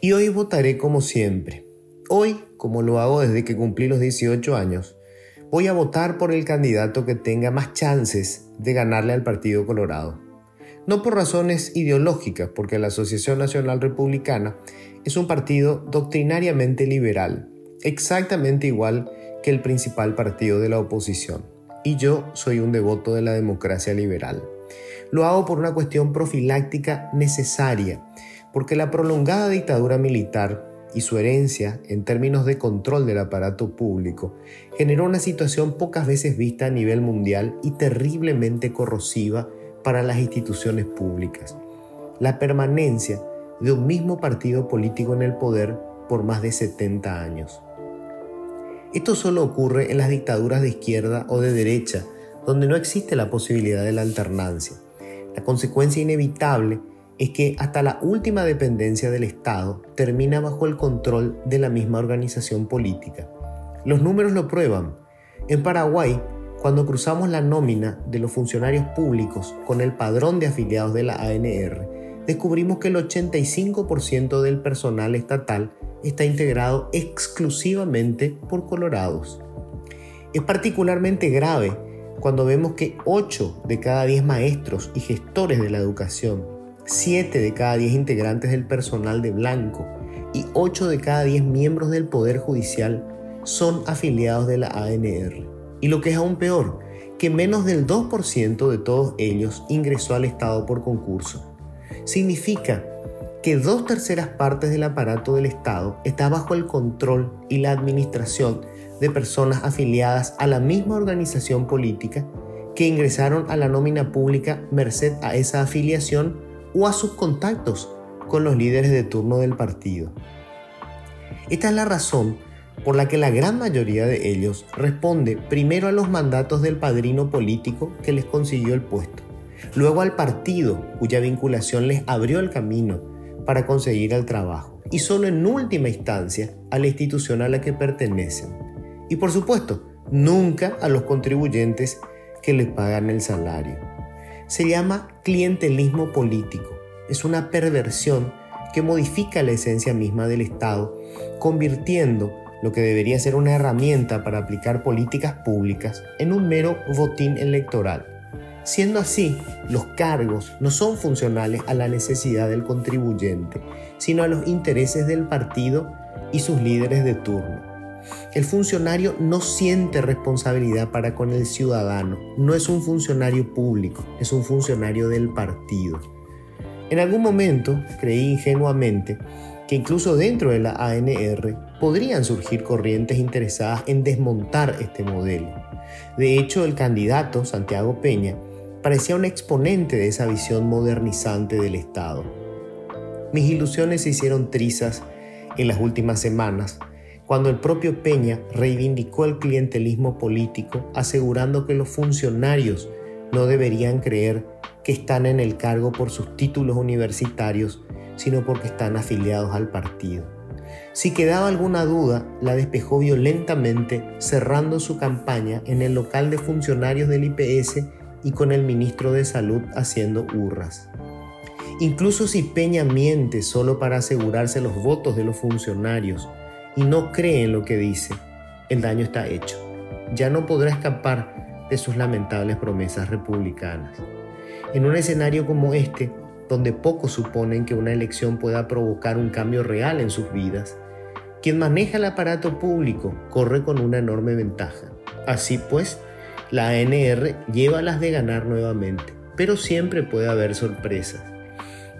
Y hoy votaré como siempre. Hoy, como lo hago desde que cumplí los 18 años, voy a votar por el candidato que tenga más chances de ganarle al Partido Colorado. No por razones ideológicas, porque la Asociación Nacional Republicana es un partido doctrinariamente liberal, exactamente igual que el principal partido de la oposición. Y yo soy un devoto de la democracia liberal. Lo hago por una cuestión profiláctica necesaria porque la prolongada dictadura militar y su herencia en términos de control del aparato público generó una situación pocas veces vista a nivel mundial y terriblemente corrosiva para las instituciones públicas. La permanencia de un mismo partido político en el poder por más de 70 años. Esto solo ocurre en las dictaduras de izquierda o de derecha, donde no existe la posibilidad de la alternancia. La consecuencia inevitable es que hasta la última dependencia del Estado termina bajo el control de la misma organización política. Los números lo prueban. En Paraguay, cuando cruzamos la nómina de los funcionarios públicos con el padrón de afiliados de la ANR, descubrimos que el 85% del personal estatal está integrado exclusivamente por colorados. Es particularmente grave cuando vemos que 8 de cada 10 maestros y gestores de la educación 7 de cada 10 integrantes del personal de blanco y 8 de cada 10 miembros del Poder Judicial son afiliados de la ANR. Y lo que es aún peor, que menos del 2% de todos ellos ingresó al Estado por concurso. Significa que dos terceras partes del aparato del Estado está bajo el control y la administración de personas afiliadas a la misma organización política que ingresaron a la nómina pública merced a esa afiliación o a sus contactos con los líderes de turno del partido. Esta es la razón por la que la gran mayoría de ellos responde primero a los mandatos del padrino político que les consiguió el puesto, luego al partido cuya vinculación les abrió el camino para conseguir el trabajo y solo en última instancia a la institución a la que pertenecen. Y por supuesto, nunca a los contribuyentes que les pagan el salario se llama clientelismo político. Es una perversión que modifica la esencia misma del Estado, convirtiendo lo que debería ser una herramienta para aplicar políticas públicas en un mero botín electoral. Siendo así, los cargos no son funcionales a la necesidad del contribuyente, sino a los intereses del partido y sus líderes de turno. El funcionario no siente responsabilidad para con el ciudadano, no es un funcionario público, es un funcionario del partido. En algún momento creí ingenuamente que incluso dentro de la ANR podrían surgir corrientes interesadas en desmontar este modelo. De hecho, el candidato, Santiago Peña, parecía un exponente de esa visión modernizante del Estado. Mis ilusiones se hicieron trizas en las últimas semanas cuando el propio Peña reivindicó el clientelismo político, asegurando que los funcionarios no deberían creer que están en el cargo por sus títulos universitarios, sino porque están afiliados al partido. Si quedaba alguna duda, la despejó violentamente, cerrando su campaña en el local de funcionarios del IPS y con el ministro de Salud haciendo hurras. Incluso si Peña miente solo para asegurarse los votos de los funcionarios, y no cree en lo que dice, el daño está hecho. Ya no podrá escapar de sus lamentables promesas republicanas. En un escenario como este, donde pocos suponen que una elección pueda provocar un cambio real en sus vidas, quien maneja el aparato público corre con una enorme ventaja. Así pues, la ANR lleva las de ganar nuevamente, pero siempre puede haber sorpresas.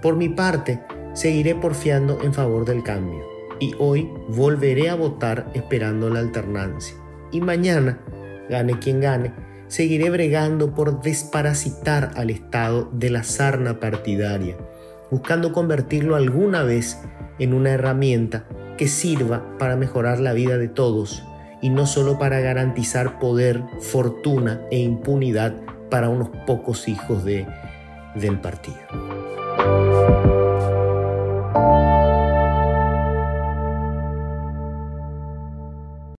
Por mi parte, seguiré porfiando en favor del cambio y hoy volveré a votar esperando la alternancia. Y mañana, gane quien gane, seguiré bregando por desparasitar al Estado de la sarna partidaria, buscando convertirlo alguna vez en una herramienta que sirva para mejorar la vida de todos y no solo para garantizar poder, fortuna e impunidad para unos pocos hijos de, del partido.